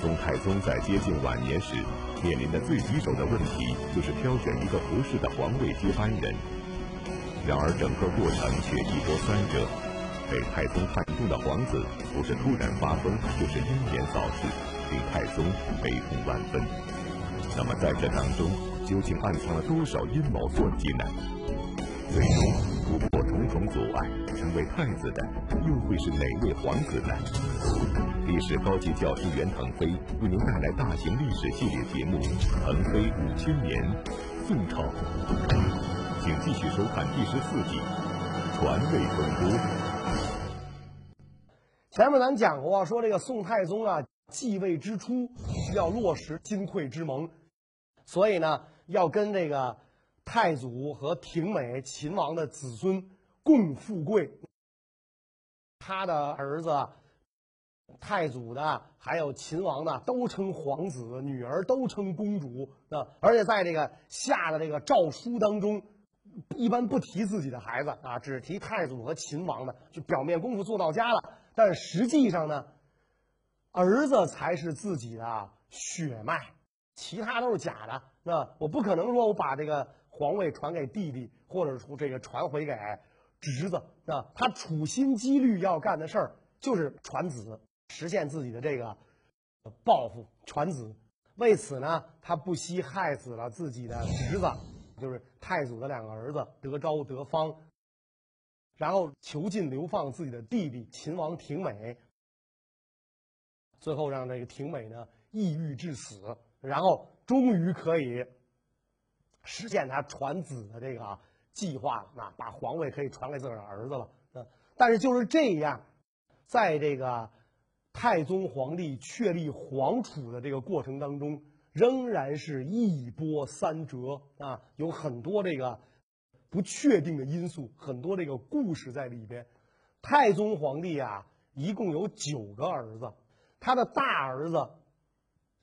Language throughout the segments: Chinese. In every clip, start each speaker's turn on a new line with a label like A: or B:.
A: 宋太宗在接近晚年时，面临的最棘手的问题就是挑选一个合适的皇位接班人。然而，整个过程却一波三折。被太宗看中的皇子，不是突然发疯，就是英年早逝，令太宗悲痛万分。那么，在这当中，究竟暗藏了多少阴谋算计呢？最终重阻碍，成为太子的，又会是哪位皇子呢？历史高级教师袁腾飞为您带来大型历史系列节目《腾飞五千年·宋朝》，请继续收看第十四集《传位风波》。
B: 前面咱讲过，说这个宋太宗啊，继位之初要落实金匮之盟，所以呢，要跟这个太祖和廷美秦王的子孙共富贵。他的儿子。太祖的，还有秦王的，都称皇子；女儿都称公主。啊，而且在这个下的这个诏书当中，一般不提自己的孩子啊，只提太祖和秦王的，就表面功夫做到家了。但实际上呢，儿子才是自己的血脉，其他都是假的。那我不可能说我把这个皇位传给弟弟，或者说这个传回给侄子。啊，他处心积虑要干的事儿就是传子。实现自己的这个报复，传子。为此呢，他不惜害死了自己的侄子，就是太祖的两个儿子德昭、德方，然后囚禁流放自己的弟弟秦王廷美，最后让这个廷美呢抑郁致死，然后终于可以实现他传子的这个计划了，那把皇位可以传给自个儿儿子了。嗯，但是就是这样，在这个。太宗皇帝确立皇储的这个过程当中，仍然是一波三折啊，有很多这个不确定的因素，很多这个故事在里边。太宗皇帝啊，一共有九个儿子，他的大儿子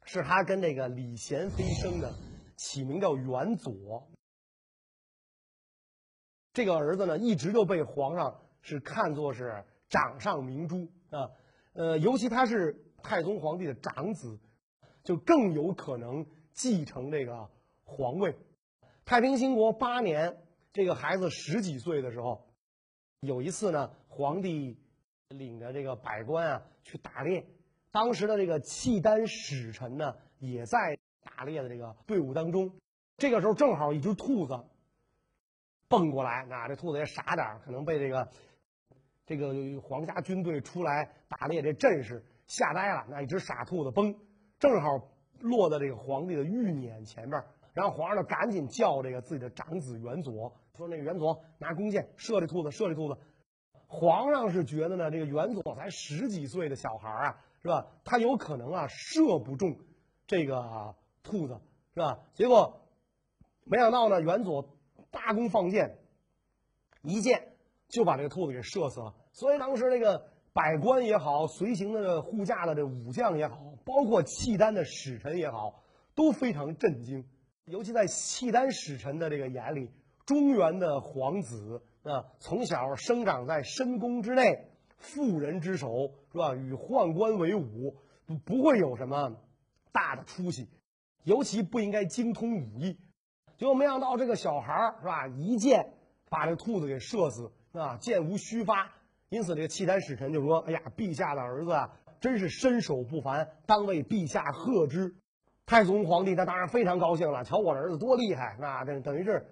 B: 是他跟这个李贤妃生的，起名叫元佐。这个儿子呢，一直就被皇上是看作是掌上明珠啊。呃，尤其他是太宗皇帝的长子，就更有可能继承这个皇位。太平兴国八年，这个孩子十几岁的时候，有一次呢，皇帝领着这个百官啊去打猎，当时的这个契丹使臣呢也在打猎的这个队伍当中。这个时候正好一只兔子蹦过来，那这兔子也傻点可能被这个。这个皇家军队出来打猎，这阵势吓呆了。那一只傻兔子崩，正好落在这个皇帝的御辇前面。然后皇上呢，赶紧叫这个自己的长子元佐，说：“那个元佐拿弓箭射这兔子，射这兔子。”皇上是觉得呢，这个元佐才十几岁的小孩啊，是吧？他有可能啊射不中这个兔子，是吧？结果没想到呢，元佐搭弓放箭，一箭。就把这个兔子给射死了，所以当时这个百官也好，随行的护驾的这武将也好，包括契丹的使臣也好，都非常震惊。尤其在契丹使臣的这个眼里，中原的皇子啊，从小生长在深宫之内，妇人之手，是吧？与宦官为伍，不不会有什么大的出息，尤其不应该精通武艺。结果没想到这个小孩是吧，一箭把这兔子给射死。啊，箭无虚发，因此这个契丹使臣就说：“哎呀，陛下的儿子啊，真是身手不凡，当为陛下贺之。”太宗皇帝他当然非常高兴了，瞧我儿子多厉害，那等等于是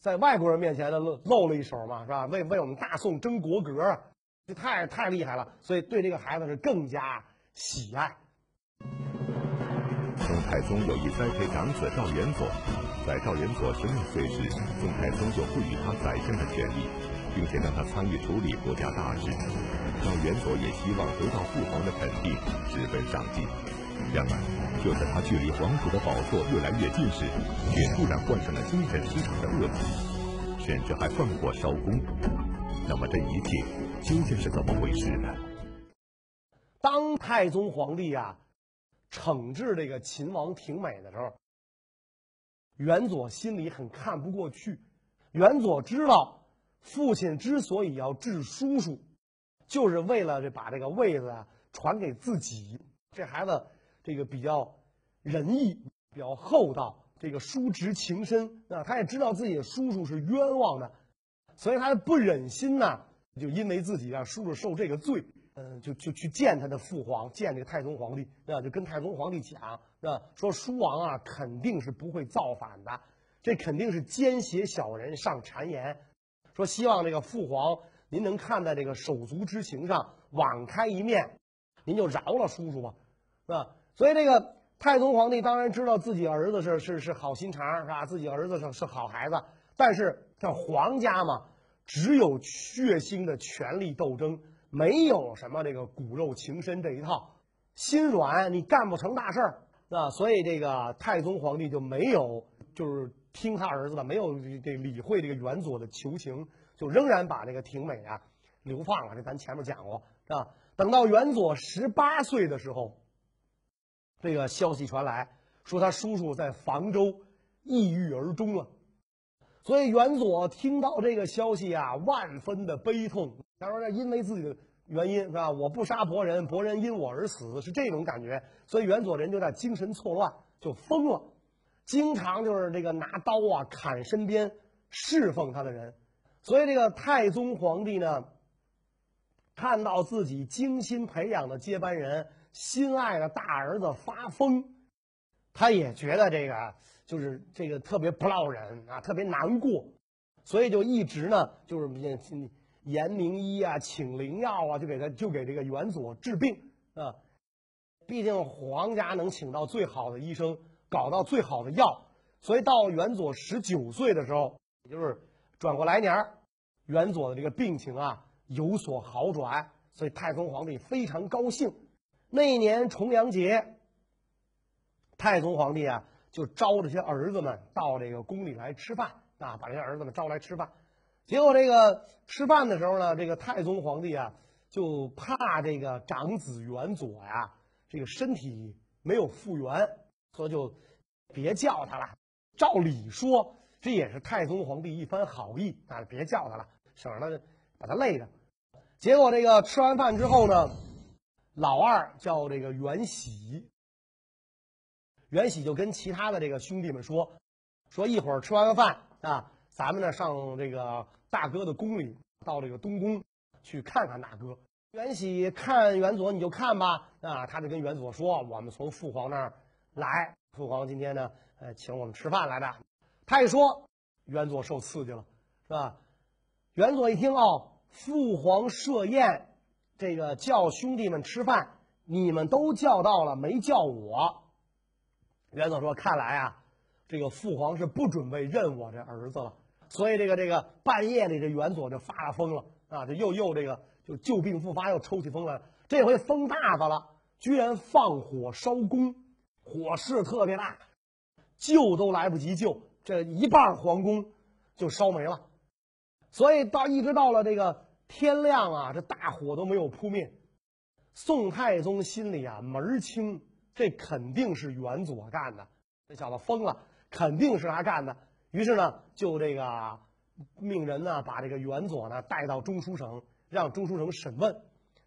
B: 在外国人面前的露露了一手嘛，是吧？为为我们大宋争国格啊，这太太厉害了，所以对这个孩子是更加喜爱。
A: 宋太宗有意栽培长子赵元佐，在赵元佐十六岁时，宋太宗就赋予他宰相的权利。并且让他参与处理国家大事，赵元佐也希望得到父皇的肯定，十分上进。然而，就在他距离皇储的宝座越来越近时，却突然患上了精神失常的恶疾，甚至还放过烧宫。那么，这一切究竟是怎么回事呢？
B: 当太宗皇帝啊，惩治这个秦王廷美的时候，元佐心里很看不过去。元佐知道。父亲之所以要治叔叔，就是为了这把这个位子啊传给自己。这孩子这个比较仁义，比较厚道，这个叔侄情深啊，他也知道自己的叔叔是冤枉的，所以他不忍心呐，就因为自己让叔叔受这个罪，嗯，就就去见他的父皇，见这个太宗皇帝啊，就跟太宗皇帝讲啊，说叔王啊肯定是不会造反的，这肯定是奸邪小人上谗言，说希望这个父皇您能看在这个手足之情上网开一面，您就饶了叔叔吧，是吧？所以这个太宗皇帝当然知道自己儿子是是是好心肠，是吧？自己儿子是是好孩子，但是这皇家嘛，只有血腥的权力斗争，没有什么这个骨肉情深这一套，心软你干不成大事儿，啊，所以这个太宗皇帝就没有就是听他儿子的，没有这理会这个元佐的求情，就仍然把这个廷美啊流放了。这咱前面讲过，是吧？等到元佐十八岁的时候。这个消息传来，说他叔叔在房州抑郁而终了，所以元佐听到这个消息啊，万分的悲痛。他说：“这因为自己的原因是吧？我不杀伯仁，伯仁因我而死，是这种感觉。所以元佐人就在精神错乱，就疯了，经常就是这个拿刀啊砍身边侍奉他的人。所以这个太宗皇帝呢，看到自己精心培养的接班人。”心爱的大儿子发疯，他也觉得这个就是这个特别不落忍啊，特别难过，所以就一直呢就是言名医啊，请灵药啊，就给他就给这个元佐治病啊。毕竟皇家能请到最好的医生，搞到最好的药，所以到元佐十九岁的时候，也就是转过来年元佐的这个病情啊有所好转，所以太宗皇帝非常高兴。那一年重阳节，太宗皇帝啊就招这些儿子们到这个宫里来吃饭啊，把这些儿子们招来吃饭。结果这个吃饭的时候呢，这个太宗皇帝啊就怕这个长子元佐呀这个身体没有复原，所以就别叫他了。照理说，这也是太宗皇帝一番好意啊，别叫他了，省得他把他累着。结果这个吃完饭之后呢。老二叫这个元喜，袁喜就跟其他的这个兄弟们说，说一会儿吃完了饭啊，咱们呢上这个大哥的宫里，到这个东宫去看看大哥。袁喜看袁佐，你就看吧啊，他就跟袁佐说，我们从父皇那儿来，父皇今天呢，呃，请我们吃饭来的。他一说，袁佐受刺激了，是吧？袁佐一听哦，父皇设宴。这个叫兄弟们吃饭，你们都叫到了，没叫我。元佐说：“看来啊，这个父皇是不准备认我这儿子了。所以这个这个半夜里，这元佐就发了疯了啊，就又又这个就旧病复发，又抽起风来了。这回风大发了，居然放火烧宫，火势特别大，救都来不及救，这一半皇宫就烧没了。所以到一直到了这个。”天亮啊，这大火都没有扑灭。宋太宗心里啊门儿清，这肯定是元佐干的。这小子疯了，肯定是他干的。于是呢，就这个命人呢把这个元佐呢带到中书省，让中书省审问。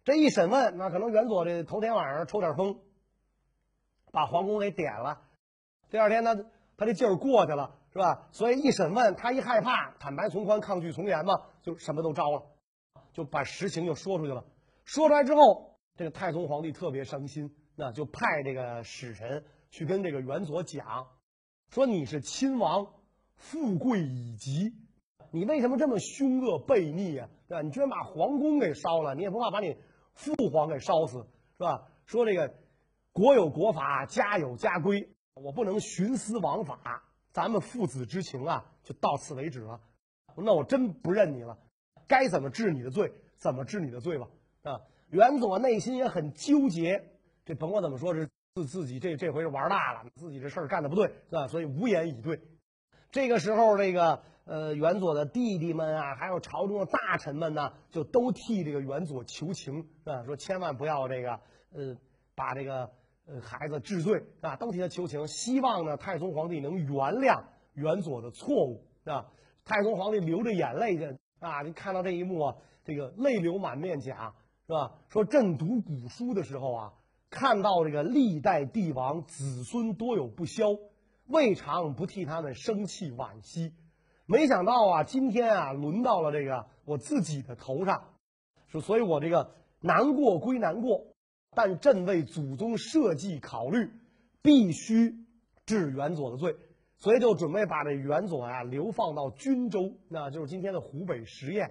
B: 这一审问，那可能元佐这头天晚上抽点风，把皇宫给点了。第二天呢，他这劲儿过去了，是吧？所以一审问，他一害怕，坦白从宽，抗拒从严嘛，就什么都招了。就把实情就说出去了，说出来之后，这个太宗皇帝特别伤心，那就派这个使臣去跟这个元佐讲，说你是亲王，富贵已极，你为什么这么凶恶悖逆啊？对吧？你居然把皇宫给烧了，你也不怕把你父皇给烧死，是吧？说这个国有国法，家有家规，我不能徇私枉法，咱们父子之情啊，就到此为止了。那我真不认你了。该怎么治你的罪，怎么治你的罪吧？啊，元佐内心也很纠结。这甭管怎么说，是自自己这这回是玩大了，自己这事儿干的不对，是吧？所以无言以对。这个时候，这个呃元佐的弟弟们啊，还有朝中的大臣们呢，就都替这个元佐求情，是吧？说千万不要这个呃把这个呃孩子治罪，啊，都替他求情，希望呢太宗皇帝能原谅元佐的错误，啊。太宗皇帝流着眼泪就。啊！你看到这一幕啊，这个泪流满面，讲是吧？说朕读古书的时候啊，看到这个历代帝王子孙多有不肖，未尝不替他们生气惋惜。没想到啊，今天啊，轮到了这个我自己的头上，说，所以我这个难过归难过，但朕为祖宗社稷考虑，必须治元佐的罪，所以就准备把这元佐啊流放到均州，那就是今天的湖北十堰。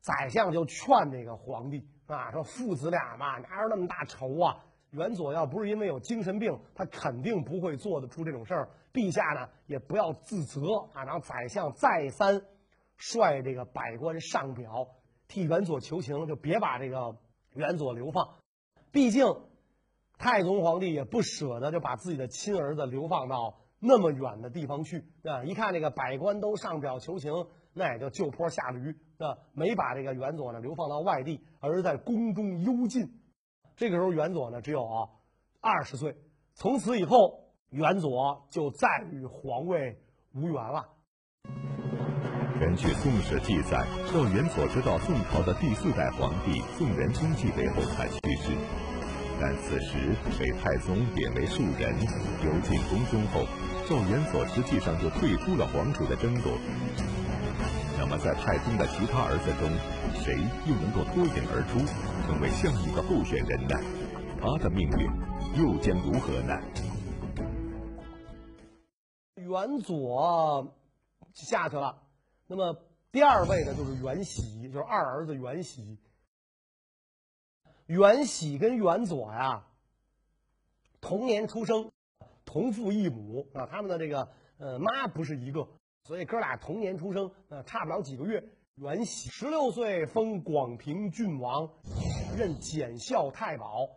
B: 宰相就劝这个皇帝啊，说父子俩嘛，哪有那么大仇啊？元佐要不是因为有精神病，他肯定不会做得出这种事儿。陛下呢，也不要自责啊。然后宰相再三率这个百官上表，替元佐求情，就别把这个元佐流放。毕竟太宗皇帝也不舍得就把自己的亲儿子流放到那么远的地方去啊。一看这个百官都上表求情，那也就就坡下驴啊，没把这个元佐呢流放到外地，而是在宫中幽禁。这个时候，元佐呢只有二十岁。从此以后，元佐就再与皇位无缘了。
A: 根据《宋史》记载，赵元佐直到宋朝的第四代皇帝宋仁宗继位后才去世。但此时被太宗贬为庶人，游进宫中后，赵元佐实际上就退出了皇储的争夺。在太宗的其他儿子中，谁又能够脱颖而出？成为下一个候选人呢？他的命运又将如何呢？
B: 元佐下去了，那么第二位呢，就是元喜，就是二儿子元喜。元喜跟元佐呀，同年出生，同父异母啊，他们的这个呃妈不是一个，所以哥俩同年出生，呃，差不了几个月。元喜十六岁封广平郡王。任检校太保，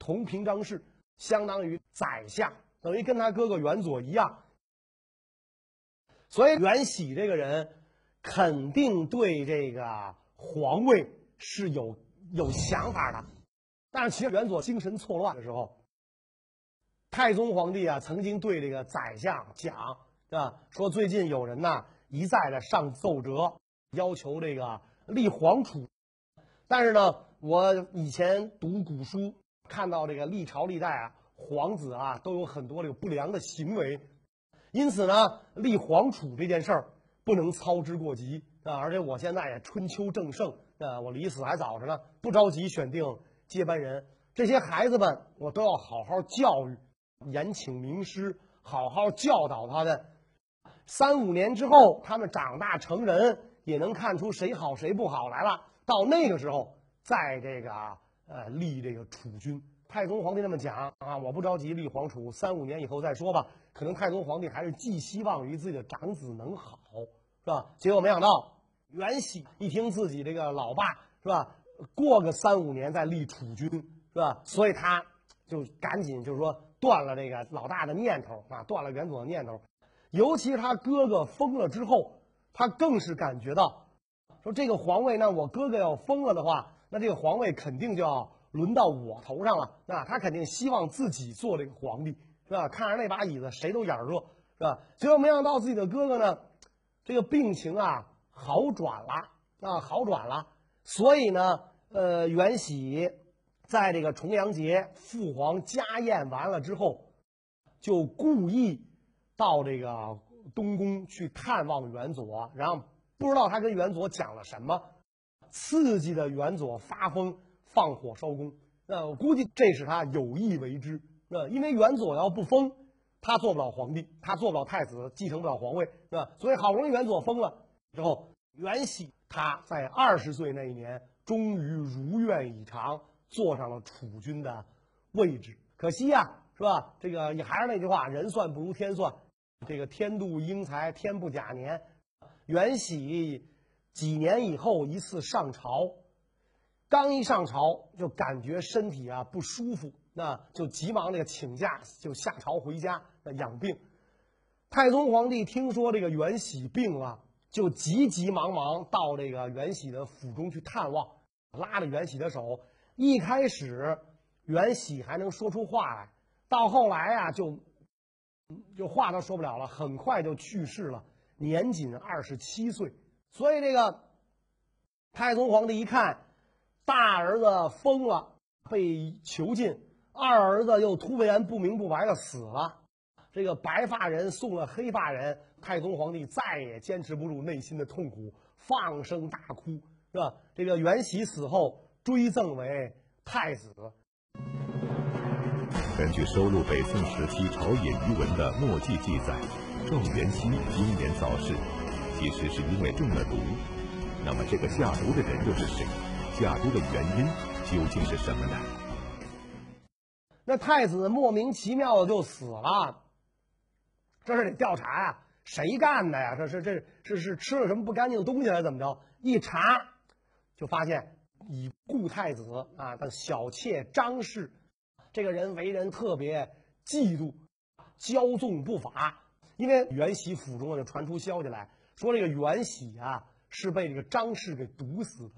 B: 同平章事，相当于宰相，等于跟他哥哥元佐一样。所以元喜这个人肯定对这个皇位是有有想法的。但是其实元佐精神错乱的时候，太宗皇帝啊曾经对这个宰相讲，啊，说最近有人呐一再的上奏折，要求这个立皇储，但是呢。我以前读古书，看到这个历朝历代啊，皇子啊都有很多这个不良的行为，因此呢，立皇储这件事儿不能操之过急啊。而且我现在也春秋正盛啊，我离死还早着呢，不着急选定接班人。这些孩子们，我都要好好教育，严请名师，好好教导他们。三五年之后，他们长大成人，也能看出谁好谁不好来了。到那个时候。在这个呃立这个储君，太宗皇帝那么讲啊，我不着急立皇储，三五年以后再说吧。可能太宗皇帝还是寄希望于自己的长子能好，是吧？结果没想到袁熙一听自己这个老爸是吧，过个三五年再立储君是吧？所以他就赶紧就是说断了这个老大的念头啊，断了元佐的念头。尤其他哥哥疯了之后，他更是感觉到说这个皇位，那我哥哥要疯了的话。那这个皇位肯定就要轮到我头上了，啊，他肯定希望自己做这个皇帝，是吧？看着那把椅子，谁都眼热，是吧？结果没想到自己的哥哥呢，这个病情啊好转了，啊，好转了。所以呢，呃，袁喜在这个重阳节父皇家宴完了之后，就故意到这个东宫去探望元佐，然后不知道他跟元佐讲了什么。刺激的元佐发疯，放火烧宫。那我估计这是他有意为之。那因为元佐要不疯，他做不了皇帝，他做不了太子，继承不了皇位，是吧？所以好不容易元佐疯了之后，元喜他在二十岁那一年，终于如愿以偿，坐上了储君的位置。可惜呀，是吧？这个也还是那句话，人算不如天算。这个天妒英才，天不假年。元喜。几年以后一次上朝，刚一上朝就感觉身体啊不舒服，那就急忙那个请假就下朝回家那养病。太宗皇帝听说这个元喜病了，就急急忙忙到这个元喜的府中去探望，拉着元喜的手。一开始元喜还能说出话来，到后来啊就就话都说不了了，很快就去世了，年仅二十七岁。所以，这个太宗皇帝一看，大儿子疯了，被囚禁，二儿子又突然不明不白的死了，这个白发人送了黑发人，太宗皇帝再也坚持不住内心的痛苦，放声大哭，是吧？这个元喜死后追赠为太子。
A: 根据收录北宋时期朝野遗文的墨迹记载，状元妻英年早逝，其实是因为中了毒。那么，这个下毒的人又是谁？下毒的原因究竟是什么呢？
B: 那太子莫名其妙的就死了，这是得调查呀，谁干的呀？这是这是是吃了什么不干净的东西还是怎么着？一查，就发现已故太子啊的小妾张氏。这个人为人特别嫉妒、骄纵不法，因为袁喜府中就传出消息来说，这个袁喜啊是被这个张氏给毒死的。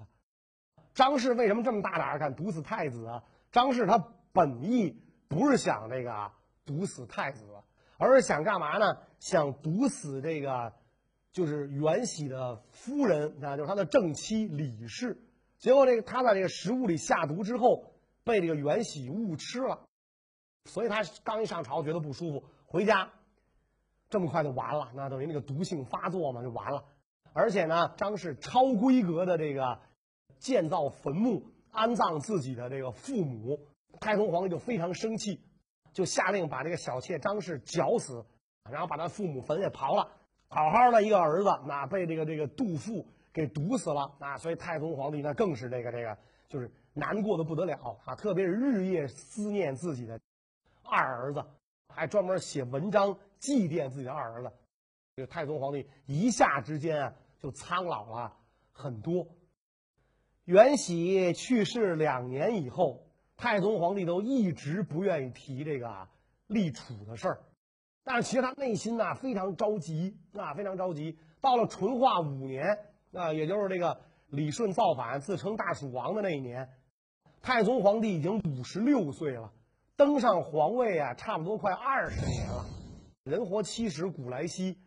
B: 张氏为什么这么大胆敢毒死太子啊？张氏他本意不是想这个毒死太子，而是想干嘛呢？想毒死这个就是袁喜的夫人啊，就是他的正妻李氏。结果这个他在这个食物里下毒之后。被这个元喜误吃了，所以他刚一上朝觉得不舒服，回家这么快就完了，那等于那个毒性发作嘛，就完了。而且呢，张氏超规格的这个建造坟墓安葬自己的这个父母，太宗皇帝就非常生气，就下令把这个小妾张氏绞死，然后把他父母坟也刨了。好好的一个儿子，那被这个这个杜父给毒死了啊！所以太宗皇帝那更是这个这个就是。难过的不得了啊！特别是日夜思念自己的二儿子，还专门写文章祭奠自己的二儿子。这个太宗皇帝一下之间啊，就苍老了很多。元喜去世两年以后，太宗皇帝都一直不愿意提这个立储的事儿，但是其实他内心呐非常着急啊，非常着急。到了淳化五年啊，也就是这个李顺造反自称大蜀王的那一年。太宗皇帝已经五十六岁了，登上皇位啊，差不多快二十年了。人活七十古来稀，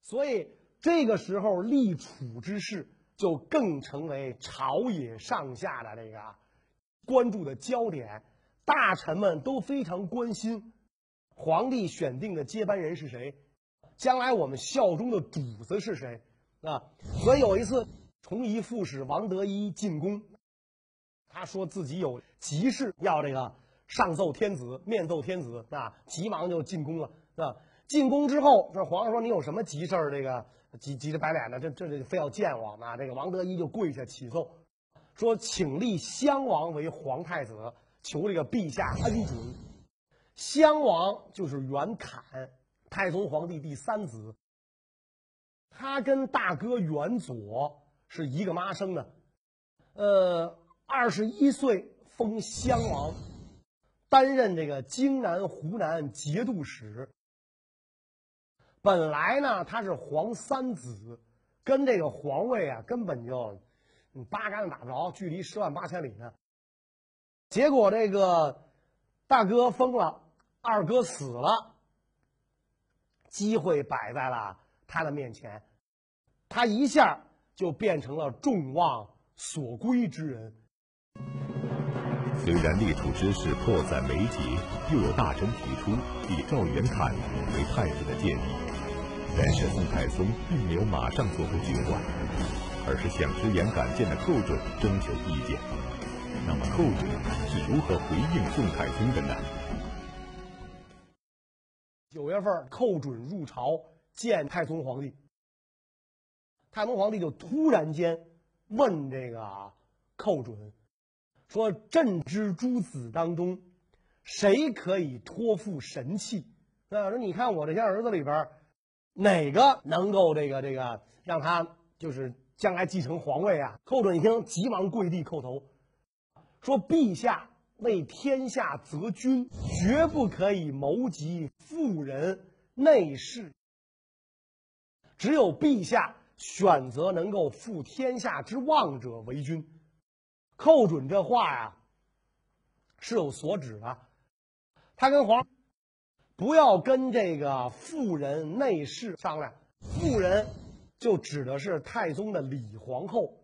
B: 所以这个时候立储之事就更成为朝野上下的这个关注的焦点。大臣们都非常关心皇帝选定的接班人是谁，将来我们效忠的主子是谁啊？所以有一次，崇仪副使王德一进宫。他说自己有急事要这个上奏天子，面奏天子啊，急忙就进宫了啊。进宫之后，这皇上说：“你有什么急事儿？这个急急着白脸的，这这这非要见我啊。这个王德一就跪下启奏，说：“请立襄王为皇太子，求这个陛下恩准。”襄王就是袁侃，太宗皇帝第三子。他跟大哥袁佐是一个妈生的，呃。二十一岁封襄王，担任这个荆南、湖南节度使。本来呢，他是皇三子，跟这个皇位啊根本就八竿子打不着，距离十万八千里呢。结果这个大哥疯了，二哥死了，机会摆在了他的面前，他一下就变成了众望所归之人。
A: 虽然立储之事迫在眉睫，又有大臣提出以赵元侃为太子的建议，但是宋太宗并没有马上做出决断，而是向直言敢谏的寇准征求意见。那么寇准是如何回应宋太宗的呢？
B: 九月份，寇准入朝见太宗皇帝，太宗皇帝就突然间问这个寇准。说朕之诸子当中，谁可以托付神器？啊，说你看我这些儿子里边，哪个能够这个这个让他就是将来继承皇位啊？寇准一听，急忙跪地叩头，说：“陛下为天下择君，绝不可以谋及妇人内侍。只有陛下选择能够负天下之望者为君。”寇准这话呀，是有所指的。他跟皇不要跟这个妇人内侍商量，妇人就指的是太宗的李皇后，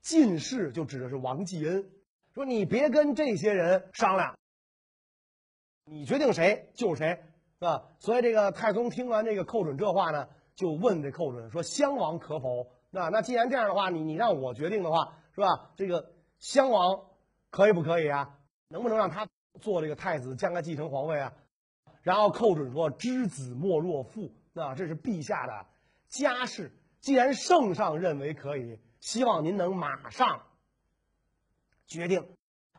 B: 进士就指的是王继恩。说你别跟这些人商量，你决定谁就是谁，是吧？所以这个太宗听完这个寇准这话呢，就问这寇准说：“襄王可否？”那那既然这样的话，你你让我决定的话，是吧？这个襄王可以不可以啊？能不能让他做这个太子，将来继承皇位啊？然后寇准说：“知子莫若父，那这是陛下的家事。既然圣上认为可以，希望您能马上决定，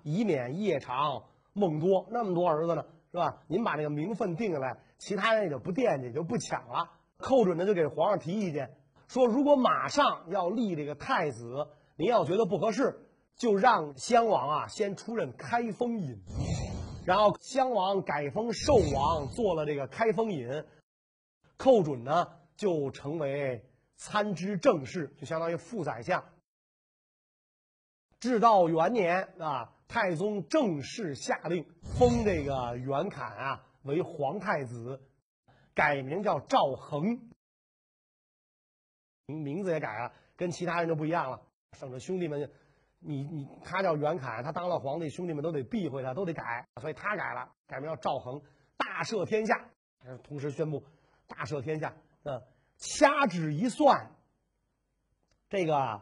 B: 以免夜长梦多。那么多儿子呢，是吧？您把这个名分定下来，其他人也就不惦记，就不抢了。”寇准呢就给皇上提意见。说如果马上要立这个太子，您要觉得不合适，就让襄王啊先出任开封尹，然后襄王改封寿王，做了这个开封尹，寇准呢就成为参知政事，就相当于副宰相。至道元年啊，太宗正式下令封这个袁侃啊为皇太子，改名叫赵恒。名字也改了，跟其他人就不一样了。省着兄弟们，你你他叫袁侃，他当了皇帝，兄弟们都得避讳他，都得改，所以他改了，改名叫赵恒，大赦天下。同时宣布大赦天下。嗯，掐指一算，这个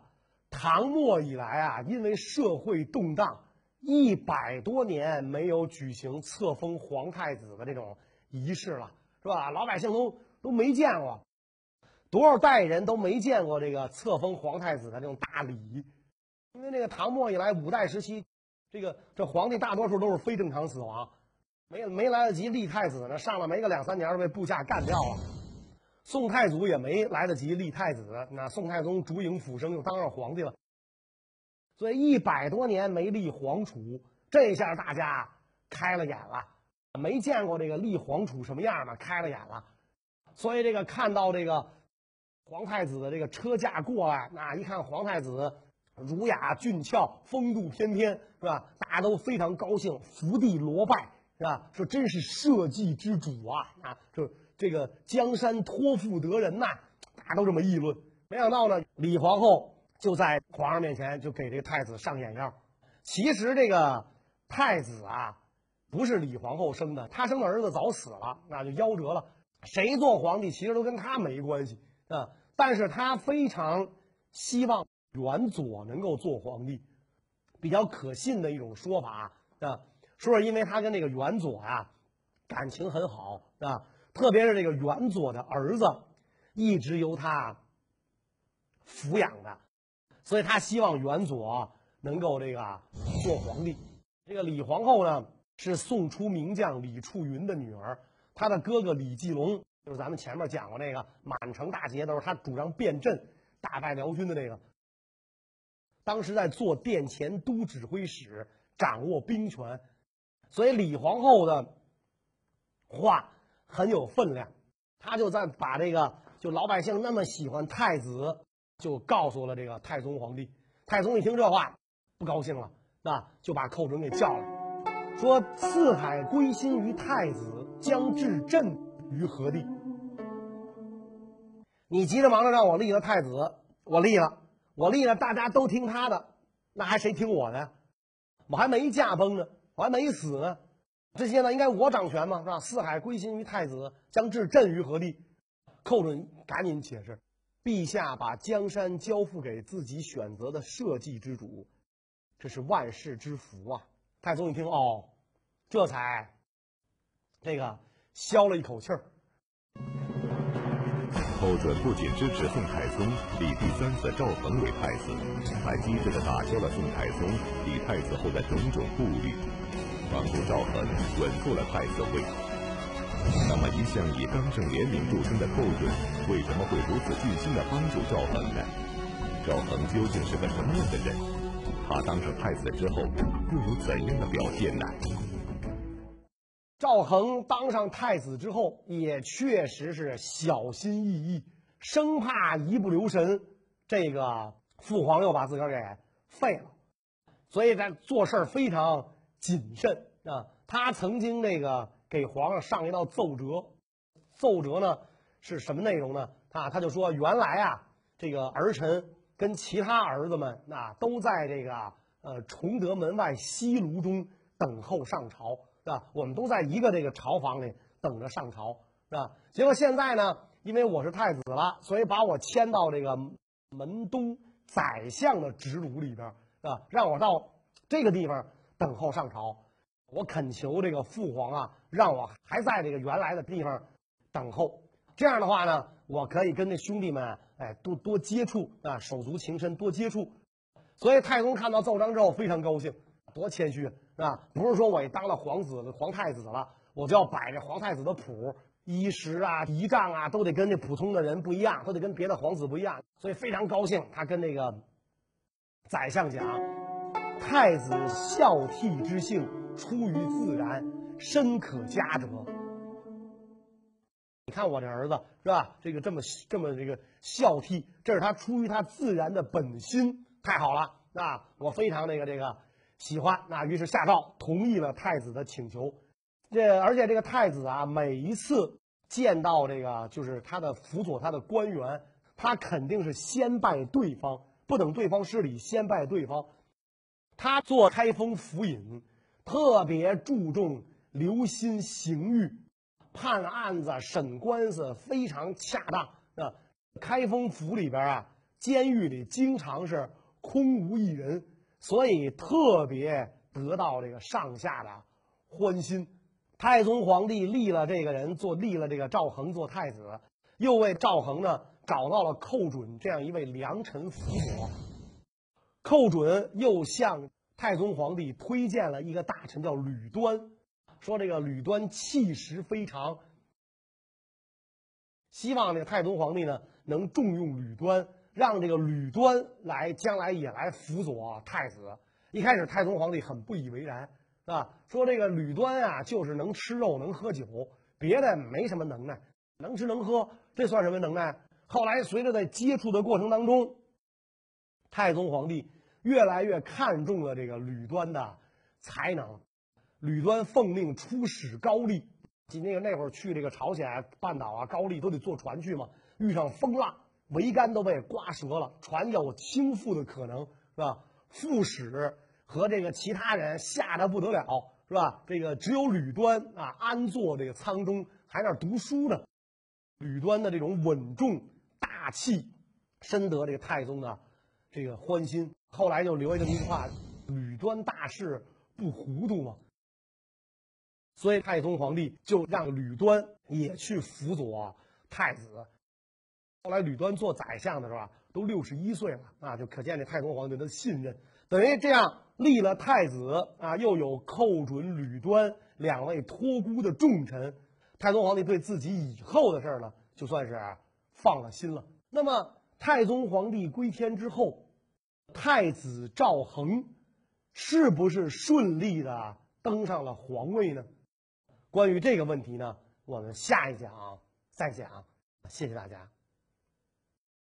B: 唐末以来啊，因为社会动荡，一百多年没有举行册封皇太子的这种仪式了，是吧？老百姓都都没见过。多少代人都没见过这个册封皇太子的这种大礼，因为那个唐末以来五代时期，这个这皇帝大多数都是非正常死亡，没没来得及立太子呢，上了没个两三年就被部下干掉了。宋太祖也没来得及立太子，那宋太宗烛影斧声就当上皇帝了。所以一百多年没立皇储，这下大家开了眼了，没见过这个立皇储什么样嘛，开了眼了。所以这个看到这个。皇太子的这个车驾过来，那一看皇太子儒雅俊俏、风度翩翩，是吧？大家都非常高兴，伏地膜拜，是吧？说真是社稷之主啊！啊，这这个江山托付得人呐，大家都这么议论。没想到呢，李皇后就在皇上面前就给这个太子上眼药。其实这个太子啊，不是李皇后生的，他生的儿子早死了，那就夭折了。谁做皇帝，其实都跟他没关系。啊！但是他非常希望元佐能够做皇帝，比较可信的一种说法啊，说是因为他跟那个元佐啊感情很好啊，特别是这个元佐的儿子一直由他抚养的，所以他希望元佐能够这个做皇帝。这个李皇后呢是宋初名将李处云的女儿，她的哥哥李继龙。就是咱们前面讲过那个满城大捷，都是他主张变阵、大败辽军的那个。当时在做殿前都指挥使，掌握兵权，所以李皇后的话很有分量。他就在把这个就老百姓那么喜欢太子，就告诉了这个太宗皇帝。太宗一听这话，不高兴了，那就把寇准给叫来，说：“四海归心于太子，将至朕于何地？”你急着忙着让我立了太子，我立了，我立了，大家都听他的，那还谁听我的？我还没驾崩呢，我还没死呢，这些呢应该我掌权嘛，是吧？四海归心于太子，将置朕于何地？寇准赶紧解释：陛下把江山交付给自己选择的社稷之主，这是万世之福啊！太宗一听，哦，这才这个消了一口气儿。
A: 寇准不仅支持宋太宗立第三子赵恒为太子，还机智地打消了宋太宗立太子后的种种顾虑，帮助赵恒稳住了太子位。那么，一向以刚正廉明著称的寇准，为什么会如此尽心地帮助赵恒呢？赵恒究竟是个什么样的人？他当上太子之后，又有怎样的表现呢？
B: 赵恒当上太子之后，也确实是小心翼翼，生怕一不留神，这个父皇又把自个儿给废了，所以在做事非常谨慎啊。他曾经那个给皇上上一道奏折，奏折呢是什么内容呢？啊，他就说原来啊，这个儿臣跟其他儿子们啊都在这个呃崇德门外西炉中等候上朝。是吧？我们都在一个这个朝房里等着上朝，是吧？结果现在呢，因为我是太子了，所以把我迁到这个门东宰相的职炉里边，是吧？让我到这个地方等候上朝。我恳求这个父皇啊，让我还在这个原来的地方等候。这样的话呢，我可以跟那兄弟们哎多多接触啊，手足情深，多接触。所以太宗看到奏章之后非常高兴，多谦虚是吧？不是说我当了皇子、皇太子了，我就要摆这皇太子的谱，衣食啊、仪仗啊，都得跟这普通的人不一样，都得跟别的皇子不一样。所以非常高兴，他跟那个宰相讲：“太子孝悌之性出于自然，深可嘉者。”你看我这儿子是吧？这个这么这么这个孝悌，这是他出于他自然的本心。太好了，那我非常那个这个喜欢，那于是下诏同意了太子的请求。这而且这个太子啊，每一次见到这个就是他的辅佐他的官员，他肯定是先拜对方，不等对方施礼，先拜对方。他做开封府尹，特别注重留心刑狱，判案子、审官司非常恰当。啊，开封府里边啊，监狱里经常是。空无一人，所以特别得到这个上下的欢心。太宗皇帝立了这个人做，立了这个赵恒做太子，又为赵恒呢找到了寇准这样一位良臣辅佐。寇准又向太宗皇帝推荐了一个大臣，叫吕端，说这个吕端气势非常，希望这个太宗皇帝呢能重用吕端。让这个吕端来，将来也来辅佐太子。一开始太宗皇帝很不以为然，是吧？说这个吕端啊，就是能吃肉，能喝酒，别的没什么能耐，能吃能喝，这算什么能耐？后来随着在接触的过程当中，太宗皇帝越来越看重了这个吕端的才能。吕端奉命出使高丽，那个那会儿去这个朝鲜半岛啊，高丽都得坐船去嘛，遇上风浪。桅杆都被刮折了，船有倾覆的可能，是吧？副使和这个其他人吓得不得了，是吧？这个只有吕端啊，安坐这个舱中，还在那读书呢。吕端的这种稳重大气，深得这个太宗的这个欢心。后来就留下这么一句话：“吕端大事不糊涂嘛。”所以太宗皇帝就让吕端也去辅佐太子。后来吕端做宰相的时候啊，都六十一岁了啊，就可见这太宗皇帝的信任。等于这样立了太子啊，又有寇准、吕端两位托孤的重臣，太宗皇帝对自己以后的事儿呢，就算是放了心了。那么太宗皇帝归天之后，太子赵恒是不是顺利的登上了皇位呢？关于这个问题呢，我们下一讲再讲。谢谢大家。